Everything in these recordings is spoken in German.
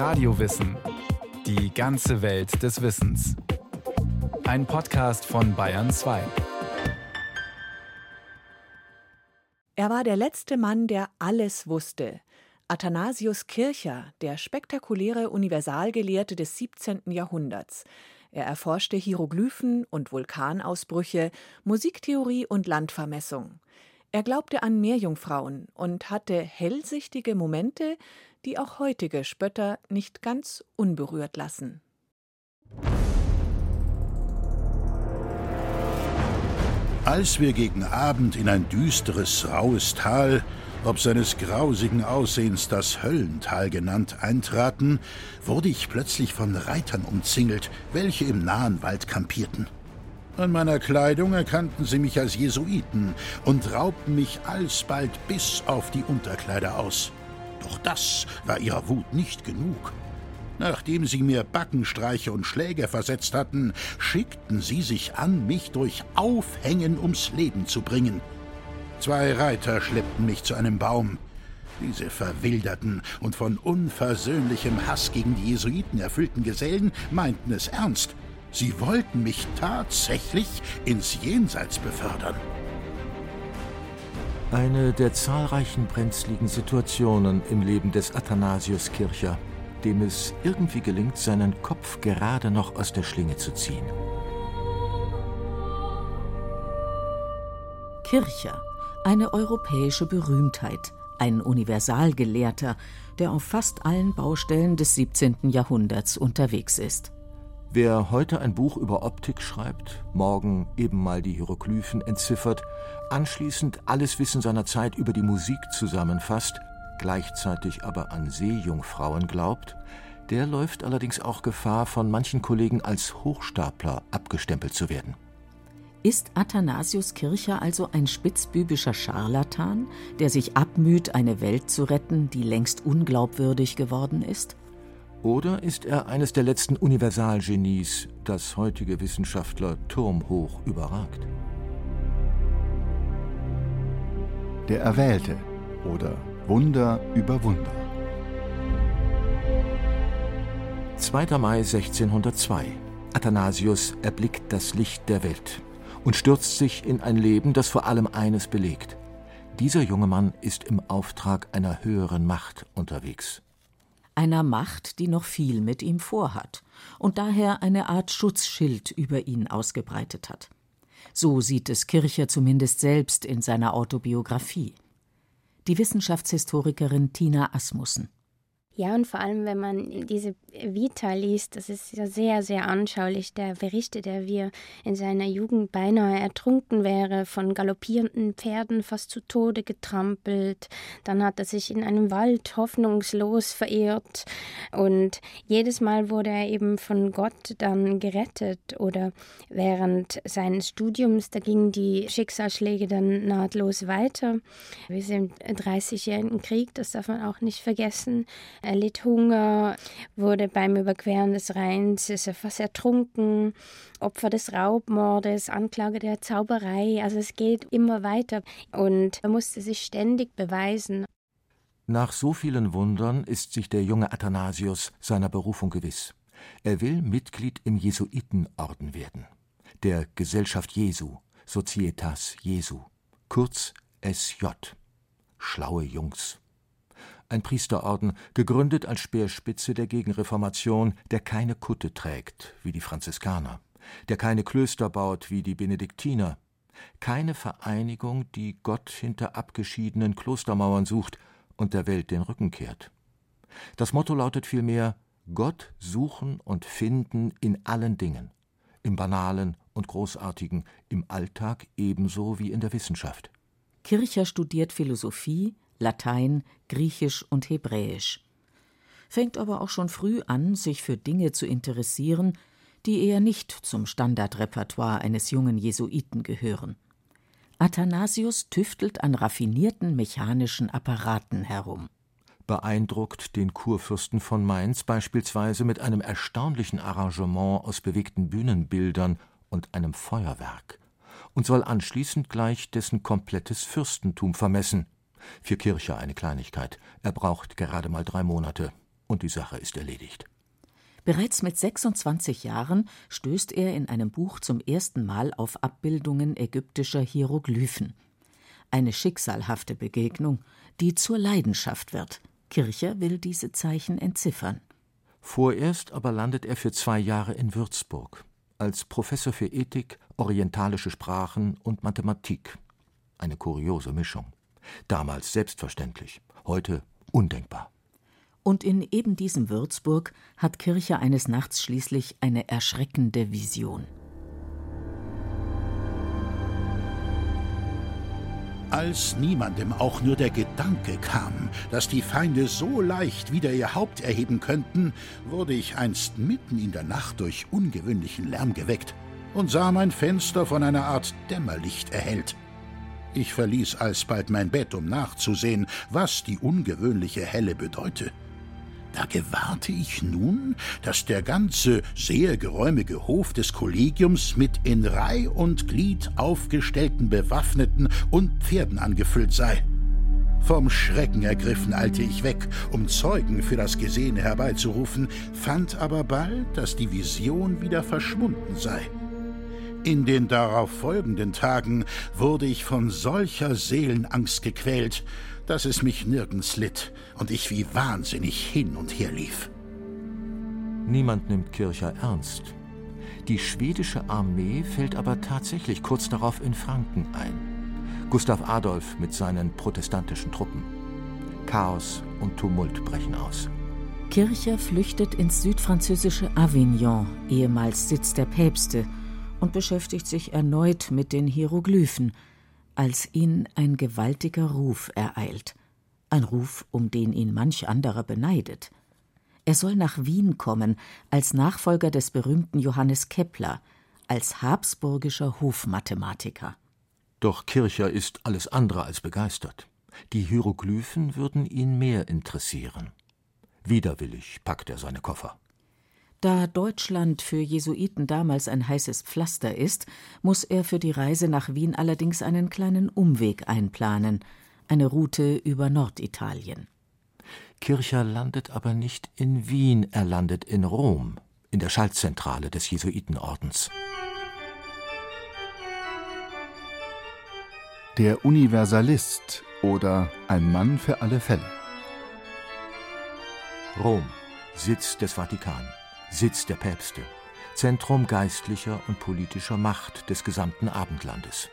Radiowissen. Die ganze Welt des Wissens. Ein Podcast von Bayern 2. Er war der letzte Mann, der alles wusste. Athanasius Kircher, der spektakuläre Universalgelehrte des 17. Jahrhunderts. Er erforschte Hieroglyphen und Vulkanausbrüche, Musiktheorie und Landvermessung. Er glaubte an Meerjungfrauen und hatte hellsichtige Momente, die auch heutige Spötter nicht ganz unberührt lassen. Als wir gegen Abend in ein düsteres, raues Tal, ob seines grausigen Aussehens das Höllental genannt, eintraten, wurde ich plötzlich von Reitern umzingelt, welche im nahen Wald kampierten. An meiner Kleidung erkannten sie mich als Jesuiten und raubten mich alsbald bis auf die Unterkleider aus. Doch das war ihrer Wut nicht genug. Nachdem sie mir Backenstreiche und Schläge versetzt hatten, schickten sie sich an, mich durch Aufhängen ums Leben zu bringen. Zwei Reiter schleppten mich zu einem Baum. Diese verwilderten und von unversöhnlichem Hass gegen die Jesuiten erfüllten Gesellen meinten es ernst. Sie wollten mich tatsächlich ins Jenseits befördern. Eine der zahlreichen brenzligen Situationen im Leben des Athanasius Kircher, dem es irgendwie gelingt, seinen Kopf gerade noch aus der Schlinge zu ziehen. Kircher, eine europäische Berühmtheit, ein Universalgelehrter, der auf fast allen Baustellen des 17. Jahrhunderts unterwegs ist. Wer heute ein Buch über Optik schreibt, morgen eben mal die Hieroglyphen entziffert, anschließend alles Wissen seiner Zeit über die Musik zusammenfasst, gleichzeitig aber an Seejungfrauen glaubt, der läuft allerdings auch Gefahr, von manchen Kollegen als Hochstapler abgestempelt zu werden. Ist Athanasius Kircher also ein spitzbübischer Scharlatan, der sich abmüht, eine Welt zu retten, die längst unglaubwürdig geworden ist? Oder ist er eines der letzten Universalgenies, das heutige Wissenschaftler turmhoch überragt? Der Erwählte oder Wunder über Wunder. 2. Mai 1602. Athanasius erblickt das Licht der Welt und stürzt sich in ein Leben, das vor allem eines belegt. Dieser junge Mann ist im Auftrag einer höheren Macht unterwegs einer Macht, die noch viel mit ihm vorhat und daher eine Art Schutzschild über ihn ausgebreitet hat. So sieht es Kircher zumindest selbst in seiner Autobiografie. Die Wissenschaftshistorikerin Tina Asmussen. Ja, und vor allem, wenn man diese Vita liest, das ist ja sehr, sehr anschaulich. Der berichtet er, wie er in seiner Jugend beinahe ertrunken wäre, von galoppierenden Pferden fast zu Tode getrampelt. Dann hat er sich in einem Wald hoffnungslos verirrt. Und jedes Mal wurde er eben von Gott dann gerettet. Oder während seines Studiums, da gingen die Schicksalsschläge dann nahtlos weiter. Wir sind im Dreißigjährigen Krieg, das darf man auch nicht vergessen. Er litt Hunger, wurde beim Überqueren des Rheins, ist er fast ertrunken, Opfer des Raubmordes, Anklage der Zauberei. Also es geht immer weiter und er musste sich ständig beweisen. Nach so vielen Wundern ist sich der junge Athanasius seiner Berufung gewiss. Er will Mitglied im Jesuitenorden werden, der Gesellschaft Jesu, Societas Jesu, kurz SJ. Schlaue Jungs ein Priesterorden, gegründet als Speerspitze der Gegenreformation, der keine Kutte trägt, wie die Franziskaner, der keine Klöster baut, wie die Benediktiner, keine Vereinigung, die Gott hinter abgeschiedenen Klostermauern sucht und der Welt den Rücken kehrt. Das Motto lautet vielmehr Gott suchen und finden in allen Dingen, im Banalen und Großartigen, im Alltag ebenso wie in der Wissenschaft. Kircher studiert Philosophie, Latein, Griechisch und Hebräisch. Fängt aber auch schon früh an, sich für Dinge zu interessieren, die eher nicht zum Standardrepertoire eines jungen Jesuiten gehören. Athanasius tüftelt an raffinierten mechanischen Apparaten herum. Beeindruckt den Kurfürsten von Mainz beispielsweise mit einem erstaunlichen Arrangement aus bewegten Bühnenbildern und einem Feuerwerk und soll anschließend gleich dessen komplettes Fürstentum vermessen, für Kircher eine Kleinigkeit. Er braucht gerade mal drei Monate. und die Sache ist erledigt. Bereits mit 26 Jahren stößt er in einem Buch zum ersten Mal auf Abbildungen ägyptischer Hieroglyphen. Eine schicksalhafte Begegnung, die zur Leidenschaft wird. Kircher will diese Zeichen entziffern. Vorerst aber landet er für zwei Jahre in Würzburg als Professor für Ethik, orientalische Sprachen und Mathematik. Eine kuriose Mischung. Damals selbstverständlich, heute undenkbar. Und in eben diesem Würzburg hat Kircher eines Nachts schließlich eine erschreckende Vision. Als niemandem auch nur der Gedanke kam, dass die Feinde so leicht wieder ihr Haupt erheben könnten, wurde ich einst mitten in der Nacht durch ungewöhnlichen Lärm geweckt und sah mein Fenster von einer Art Dämmerlicht erhellt. Ich verließ alsbald mein Bett, um nachzusehen, was die ungewöhnliche Helle bedeute. Da gewahrte ich nun, dass der ganze sehr geräumige Hof des Kollegiums mit in Reih und Glied aufgestellten Bewaffneten und Pferden angefüllt sei. Vom Schrecken ergriffen eilte ich weg, um Zeugen für das Gesehene herbeizurufen, fand aber bald, dass die Vision wieder verschwunden sei. In den darauf folgenden Tagen wurde ich von solcher Seelenangst gequält, dass es mich nirgends litt und ich wie wahnsinnig hin und her lief. Niemand nimmt Kircher ernst. Die schwedische Armee fällt aber tatsächlich kurz darauf in Franken ein. Gustav Adolf mit seinen protestantischen Truppen. Chaos und Tumult brechen aus. Kircher flüchtet ins südfranzösische Avignon, ehemals Sitz der Päpste, und beschäftigt sich erneut mit den Hieroglyphen – als ihn ein gewaltiger Ruf ereilt, ein Ruf, um den ihn manch anderer beneidet. Er soll nach Wien kommen, als Nachfolger des berühmten Johannes Kepler, als habsburgischer Hofmathematiker. Doch Kircher ist alles andere als begeistert. Die Hieroglyphen würden ihn mehr interessieren. Widerwillig packt er seine Koffer. Da Deutschland für Jesuiten damals ein heißes Pflaster ist, muss er für die Reise nach Wien allerdings einen kleinen Umweg einplanen, eine Route über Norditalien. Kircher landet aber nicht in Wien, er landet in Rom, in der Schaltzentrale des Jesuitenordens. Der Universalist oder ein Mann für alle Fälle. Rom, Sitz des Vatikan. Sitz der Päpste, Zentrum geistlicher und politischer Macht des gesamten Abendlandes.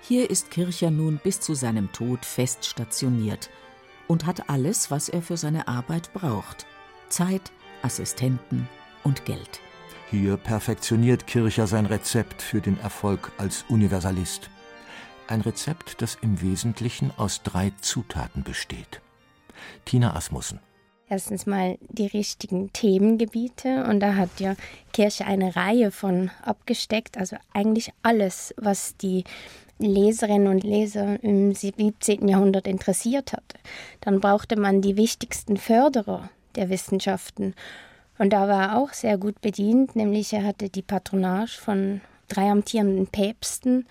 Hier ist Kircher nun bis zu seinem Tod fest stationiert und hat alles, was er für seine Arbeit braucht: Zeit, Assistenten und Geld. Hier perfektioniert Kircher sein Rezept für den Erfolg als Universalist. Ein Rezept, das im Wesentlichen aus drei Zutaten besteht. Tina Asmussen erstens mal die richtigen Themengebiete und da hat ja Kirche eine Reihe von abgesteckt, also eigentlich alles, was die Leserinnen und Leser im 17. Jahrhundert interessiert hatte. Dann brauchte man die wichtigsten Förderer der Wissenschaften und da war er auch sehr gut bedient, nämlich er hatte die Patronage von drei amtierenden Päpsten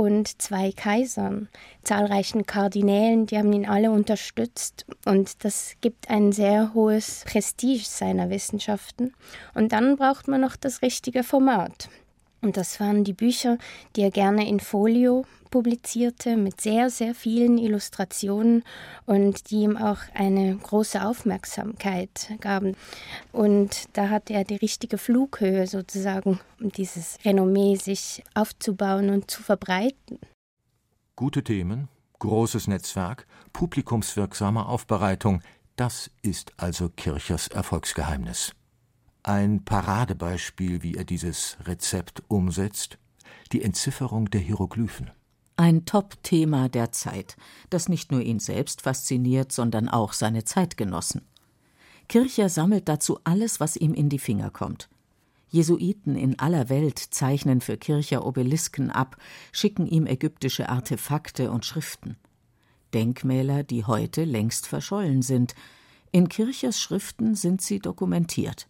und zwei Kaisern, zahlreichen Kardinälen, die haben ihn alle unterstützt und das gibt ein sehr hohes Prestige seiner Wissenschaften. Und dann braucht man noch das richtige Format. Und das waren die Bücher, die er gerne in Folio publizierte, mit sehr, sehr vielen Illustrationen und die ihm auch eine große Aufmerksamkeit gaben. Und da hat er die richtige Flughöhe sozusagen, um dieses Renommee sich aufzubauen und zu verbreiten. Gute Themen, großes Netzwerk, publikumswirksame Aufbereitung, das ist also Kirchers Erfolgsgeheimnis. Ein Paradebeispiel, wie er dieses Rezept umsetzt, die Entzifferung der Hieroglyphen. Ein Top-Thema der Zeit, das nicht nur ihn selbst fasziniert, sondern auch seine Zeitgenossen. Kircher sammelt dazu alles, was ihm in die Finger kommt. Jesuiten in aller Welt zeichnen für Kircher Obelisken ab, schicken ihm ägyptische Artefakte und Schriften. Denkmäler, die heute längst verschollen sind. In Kirchers Schriften sind sie dokumentiert.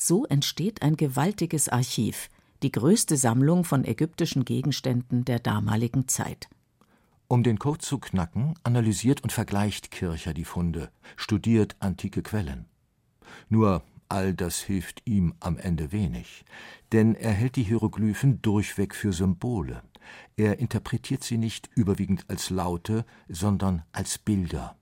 So entsteht ein gewaltiges Archiv, die größte Sammlung von ägyptischen Gegenständen der damaligen Zeit. Um den Code zu knacken, analysiert und vergleicht Kircher die Funde, studiert antike Quellen. Nur all das hilft ihm am Ende wenig, denn er hält die Hieroglyphen durchweg für Symbole. Er interpretiert sie nicht überwiegend als Laute, sondern als Bilder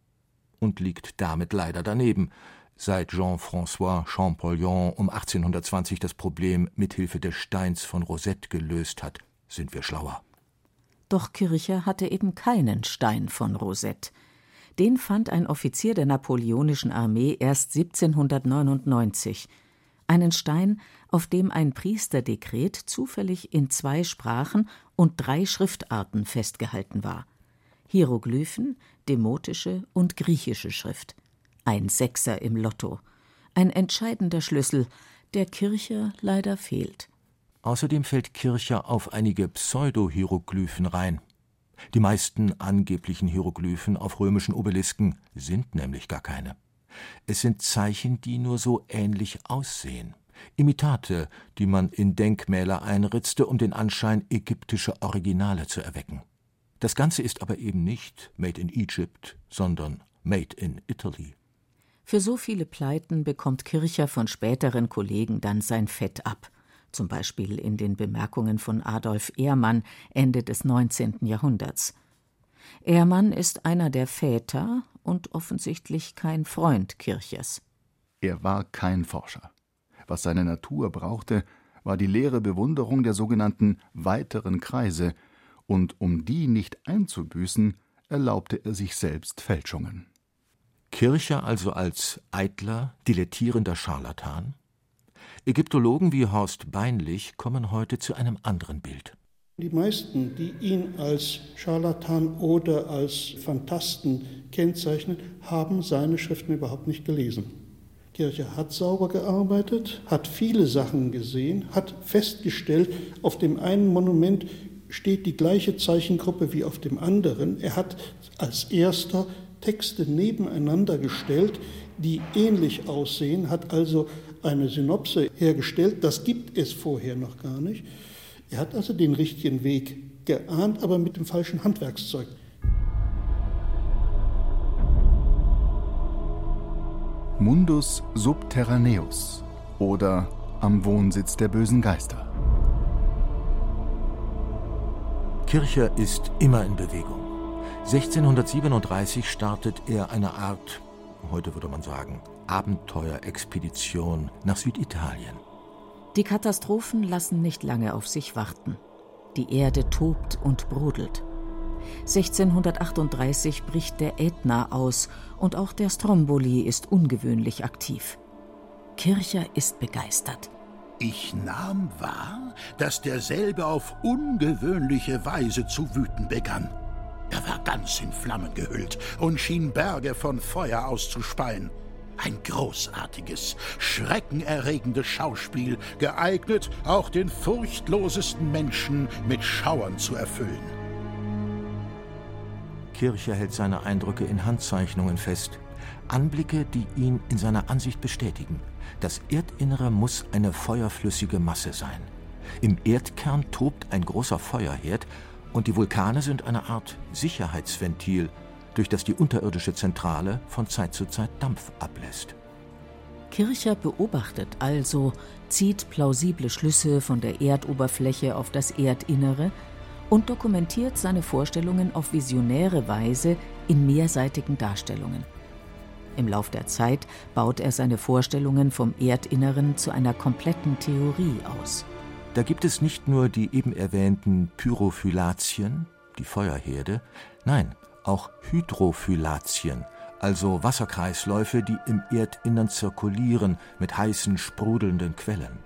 und liegt damit leider daneben, seit Jean-François Champollion um 1820 das Problem mit Hilfe des Steins von Rosette gelöst hat, sind wir schlauer. Doch Kircher hatte eben keinen Stein von Rosette. Den fand ein Offizier der napoleonischen Armee erst 1799. Einen Stein, auf dem ein Priesterdekret zufällig in zwei Sprachen und drei Schriftarten festgehalten war: Hieroglyphen, demotische und griechische Schrift. Ein Sechser im Lotto. Ein entscheidender Schlüssel, der Kircher leider fehlt. Außerdem fällt Kircher auf einige Pseudo-Hieroglyphen rein. Die meisten angeblichen Hieroglyphen auf römischen Obelisken sind nämlich gar keine. Es sind Zeichen, die nur so ähnlich aussehen. Imitate, die man in Denkmäler einritzte, um den Anschein ägyptischer Originale zu erwecken. Das Ganze ist aber eben nicht Made in Egypt, sondern Made in Italy. Für so viele Pleiten bekommt Kircher von späteren Kollegen dann sein Fett ab, zum Beispiel in den Bemerkungen von Adolf Ehrmann Ende des 19. Jahrhunderts. Ehrmann ist einer der Väter und offensichtlich kein Freund Kirchers. Er war kein Forscher. Was seine Natur brauchte, war die leere Bewunderung der sogenannten weiteren Kreise, und um die nicht einzubüßen, erlaubte er sich selbst Fälschungen. Kircher also als eitler, dilettierender Scharlatan? Ägyptologen wie Horst Beinlich kommen heute zu einem anderen Bild. Die meisten, die ihn als Scharlatan oder als Fantasten kennzeichnen, haben seine Schriften überhaupt nicht gelesen. Kircher hat sauber gearbeitet, hat viele Sachen gesehen, hat festgestellt, auf dem einen Monument steht die gleiche Zeichengruppe wie auf dem anderen. Er hat als erster Texte nebeneinander gestellt, die ähnlich aussehen, hat also eine Synopse hergestellt. Das gibt es vorher noch gar nicht. Er hat also den richtigen Weg geahnt, aber mit dem falschen Handwerkszeug. Mundus subterraneus oder am Wohnsitz der bösen Geister. Kircher ist immer in Bewegung. 1637 startet er eine Art, heute würde man sagen, Abenteuerexpedition nach Süditalien. Die Katastrophen lassen nicht lange auf sich warten. Die Erde tobt und brodelt. 1638 bricht der Ätna aus und auch der Stromboli ist ungewöhnlich aktiv. Kircher ist begeistert. Ich nahm wahr, dass derselbe auf ungewöhnliche Weise zu wüten begann. Er war ganz in Flammen gehüllt und schien Berge von Feuer auszuspeien. Ein großartiges, schreckenerregendes Schauspiel, geeignet, auch den furchtlosesten Menschen mit Schauern zu erfüllen. Kircher hält seine Eindrücke in Handzeichnungen fest. Anblicke, die ihn in seiner Ansicht bestätigen. Das Erdinnere muss eine feuerflüssige Masse sein. Im Erdkern tobt ein großer Feuerherd und die Vulkane sind eine Art Sicherheitsventil, durch das die unterirdische Zentrale von Zeit zu Zeit Dampf ablässt. Kircher beobachtet also, zieht plausible Schlüsse von der Erdoberfläche auf das Erdinnere und dokumentiert seine Vorstellungen auf visionäre Weise in mehrseitigen Darstellungen. Im Lauf der Zeit baut er seine Vorstellungen vom Erdinneren zu einer kompletten Theorie aus. Da gibt es nicht nur die eben erwähnten Pyrophylatien, die Feuerherde, nein, auch Hydrophylatien, also Wasserkreisläufe, die im Erdinnern zirkulieren mit heißen, sprudelnden Quellen.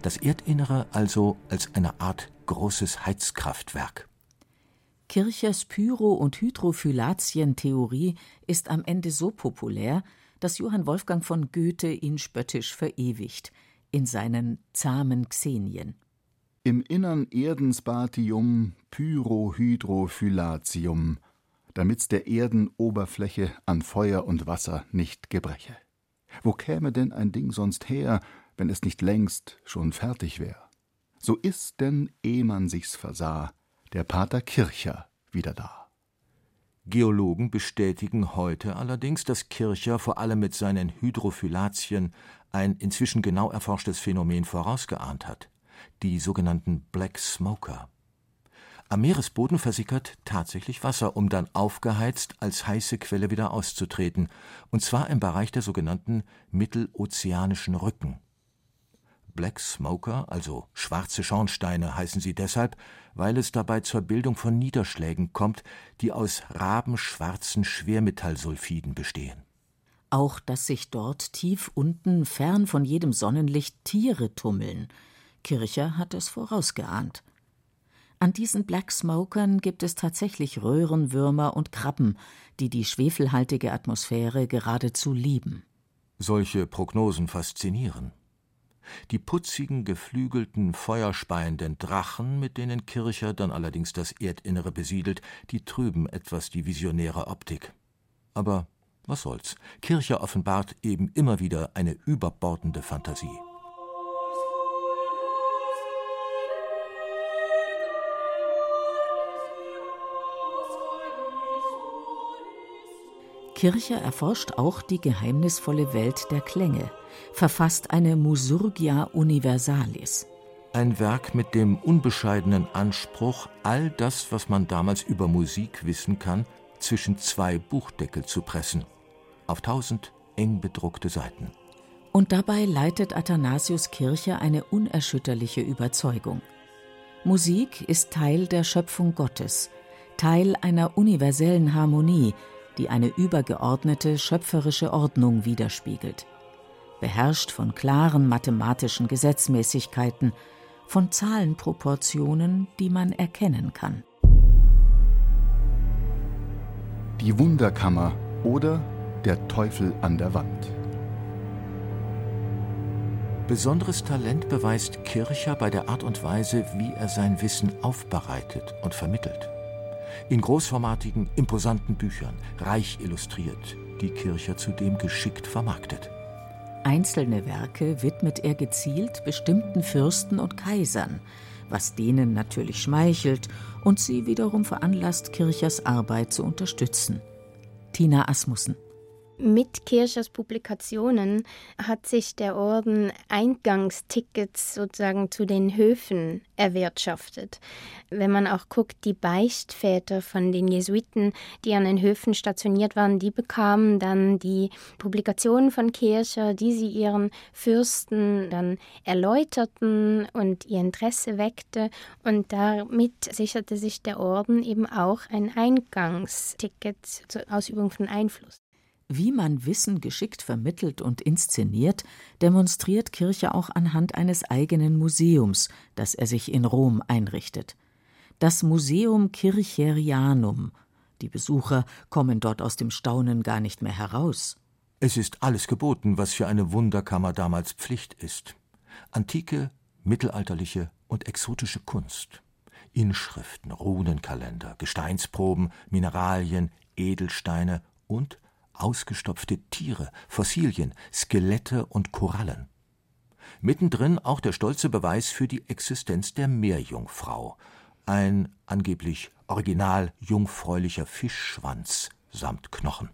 Das Erdinnere also als eine Art großes Heizkraftwerk. Kirchers Pyro- und Hydrophylatien-Theorie ist am Ende so populär, dass Johann Wolfgang von Goethe ihn spöttisch verewigt in seinen zahmen Xenien. Im Innern Erdensbatium Pyrohydrophyllatium, damit's der Erdenoberfläche an Feuer und Wasser nicht gebreche. Wo käme denn ein Ding sonst her, wenn es nicht längst schon fertig wär? So ist denn, eh man sich's versah, der Pater Kircher wieder da. Geologen bestätigen heute allerdings, dass Kircher vor allem mit seinen Hydrophylatien ein inzwischen genau erforschtes Phänomen vorausgeahnt hat, die sogenannten Black Smoker. Am Meeresboden versickert tatsächlich Wasser, um dann aufgeheizt als heiße Quelle wieder auszutreten, und zwar im Bereich der sogenannten mittelozeanischen Rücken. Black Smoker, also schwarze Schornsteine, heißen sie deshalb, weil es dabei zur Bildung von Niederschlägen kommt, die aus rabenschwarzen Schwermetallsulfiden bestehen. Auch dass sich dort tief unten, fern von jedem Sonnenlicht, Tiere tummeln. Kircher hat es vorausgeahnt. An diesen Black Smokern gibt es tatsächlich Röhrenwürmer und Krabben, die die schwefelhaltige Atmosphäre geradezu lieben. Solche Prognosen faszinieren. Die putzigen, geflügelten, feuerspeienden Drachen, mit denen Kircher dann allerdings das Erdinnere besiedelt, die trüben etwas die visionäre Optik. Aber was soll's? Kircher offenbart eben immer wieder eine überbordende Fantasie. Kircher erforscht auch die geheimnisvolle Welt der Klänge, verfasst eine Musurgia Universalis. Ein Werk mit dem unbescheidenen Anspruch, all das, was man damals über Musik wissen kann, zwischen zwei Buchdeckel zu pressen, auf tausend eng bedruckte Seiten. Und dabei leitet Athanasius Kircher eine unerschütterliche Überzeugung. Musik ist Teil der Schöpfung Gottes, Teil einer universellen Harmonie, die eine übergeordnete schöpferische Ordnung widerspiegelt, beherrscht von klaren mathematischen Gesetzmäßigkeiten, von Zahlenproportionen, die man erkennen kann. Die Wunderkammer oder der Teufel an der Wand. Besonderes Talent beweist Kircher bei der Art und Weise, wie er sein Wissen aufbereitet und vermittelt in großformatigen, imposanten Büchern, reich illustriert, die Kircher zudem geschickt vermarktet. Einzelne Werke widmet er gezielt bestimmten Fürsten und Kaisern, was denen natürlich schmeichelt und sie wiederum veranlasst, Kirchers Arbeit zu unterstützen. Tina Asmussen mit Kirchers Publikationen hat sich der Orden Eingangstickets sozusagen zu den Höfen erwirtschaftet. Wenn man auch guckt, die Beichtväter von den Jesuiten, die an den Höfen stationiert waren, die bekamen dann die Publikationen von Kircher, die sie ihren Fürsten dann erläuterten und ihr Interesse weckte. Und damit sicherte sich der Orden eben auch ein Eingangsticket zur Ausübung von Einfluss. Wie man Wissen geschickt vermittelt und inszeniert, demonstriert Kirche auch anhand eines eigenen Museums, das er sich in Rom einrichtet. Das Museum Kircherianum. Die Besucher kommen dort aus dem Staunen gar nicht mehr heraus. Es ist alles geboten, was für eine Wunderkammer damals Pflicht ist. Antike, mittelalterliche und exotische Kunst. Inschriften, Runenkalender, Gesteinsproben, Mineralien, Edelsteine und ausgestopfte Tiere, Fossilien, Skelette und Korallen. Mittendrin auch der stolze Beweis für die Existenz der Meerjungfrau, ein angeblich original jungfräulicher Fischschwanz samt Knochen.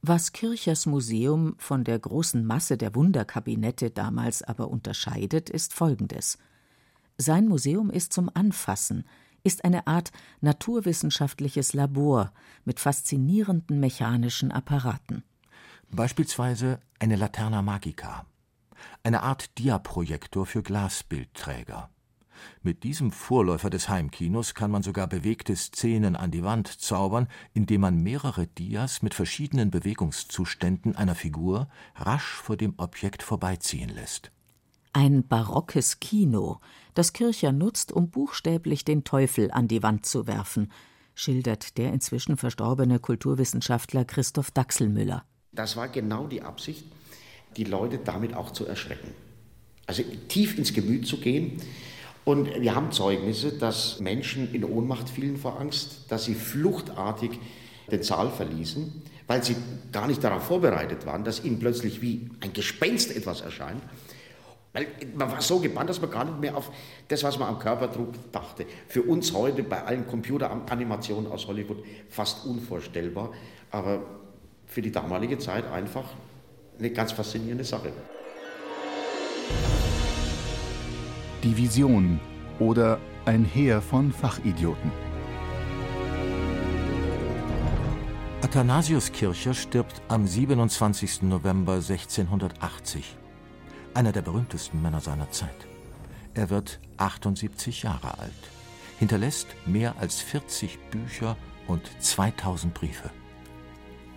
Was Kirchers Museum von der großen Masse der Wunderkabinette damals aber unterscheidet, ist folgendes. Sein Museum ist zum Anfassen, ist eine Art naturwissenschaftliches Labor mit faszinierenden mechanischen Apparaten. Beispielsweise eine Laterna Magica, eine Art Diaprojektor für Glasbildträger. Mit diesem Vorläufer des Heimkinos kann man sogar bewegte Szenen an die Wand zaubern, indem man mehrere Dias mit verschiedenen Bewegungszuständen einer Figur rasch vor dem Objekt vorbeiziehen lässt. Ein barockes Kino, das Kircher nutzt, um buchstäblich den Teufel an die Wand zu werfen, schildert der inzwischen verstorbene Kulturwissenschaftler Christoph Dachselmüller. Das war genau die Absicht, die Leute damit auch zu erschrecken. Also tief ins Gemüt zu gehen. Und wir haben Zeugnisse, dass Menschen in Ohnmacht fielen vor Angst, dass sie fluchtartig den Saal verließen, weil sie gar nicht darauf vorbereitet waren, dass ihnen plötzlich wie ein Gespenst etwas erscheint. Weil man war so gebannt, dass man gar nicht mehr auf das, was man am Körperdruck dachte. Für uns heute bei allen Computeranimationen aus Hollywood fast unvorstellbar, aber für die damalige Zeit einfach eine ganz faszinierende Sache. Die Vision oder ein Heer von Fachidioten. Athanasius Kircher stirbt am 27. November 1680 einer der berühmtesten Männer seiner Zeit. Er wird 78 Jahre alt, hinterlässt mehr als 40 Bücher und 2000 Briefe.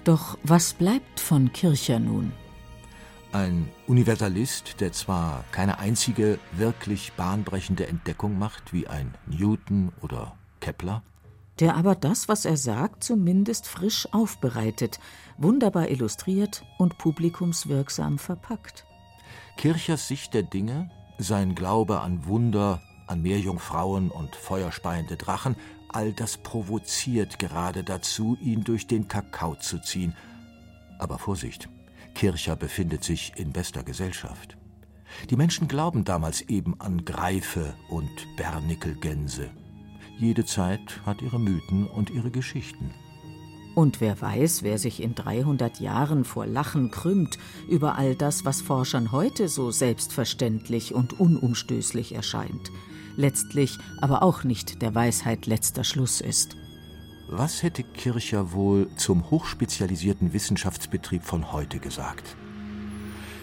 Doch was bleibt von Kircher nun? Ein Universalist, der zwar keine einzige wirklich bahnbrechende Entdeckung macht, wie ein Newton oder Kepler, der aber das, was er sagt, zumindest frisch aufbereitet, wunderbar illustriert und publikumswirksam verpackt. Kirchers Sicht der Dinge, sein Glaube an Wunder, an Meerjungfrauen und feuerspeiende Drachen, all das provoziert gerade dazu, ihn durch den Kakao zu ziehen. Aber Vorsicht, Kircher befindet sich in bester Gesellschaft. Die Menschen glauben damals eben an Greife und Bernickelgänse. Jede Zeit hat ihre Mythen und ihre Geschichten. Und wer weiß, wer sich in 300 Jahren vor Lachen krümmt über all das, was Forschern heute so selbstverständlich und unumstößlich erscheint, letztlich aber auch nicht der Weisheit letzter Schluss ist. Was hätte Kircher wohl zum hochspezialisierten Wissenschaftsbetrieb von heute gesagt?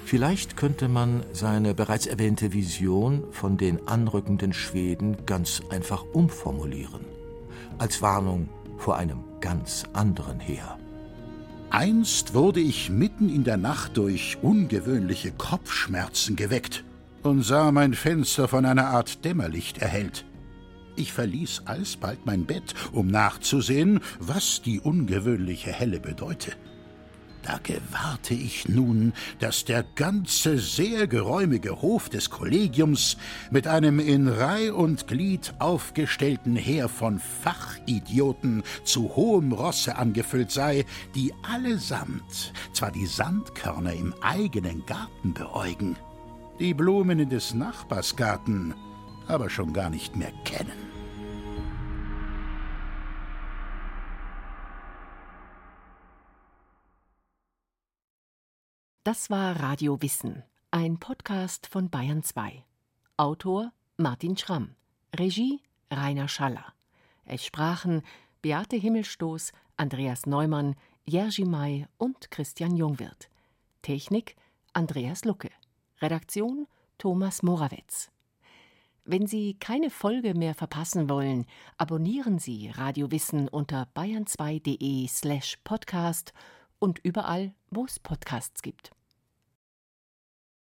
Vielleicht könnte man seine bereits erwähnte Vision von den anrückenden Schweden ganz einfach umformulieren. Als Warnung vor einem ganz anderen Heer. Einst wurde ich mitten in der Nacht durch ungewöhnliche Kopfschmerzen geweckt und sah mein Fenster von einer Art Dämmerlicht erhellt. Ich verließ alsbald mein Bett, um nachzusehen, was die ungewöhnliche Helle bedeute. Da gewahrte ich nun, dass der ganze sehr geräumige Hof des Kollegiums mit einem in Reih und Glied aufgestellten Heer von Fachidioten zu hohem Rosse angefüllt sei, die allesamt zwar die Sandkörner im eigenen Garten beäugen, die Blumen in des Nachbarsgarten aber schon gar nicht mehr kennen. Das war Radio Wissen, ein Podcast von Bayern 2. Autor Martin Schramm, Regie Rainer Schaller. Es sprachen Beate Himmelstoß, Andreas Neumann, Jerzy May und Christian Jungwirth. Technik Andreas Lucke. Redaktion Thomas Morawetz. Wenn Sie keine Folge mehr verpassen wollen, abonnieren Sie Radio Wissen unter bayern2.de slash podcast und überall, wo es Podcasts gibt.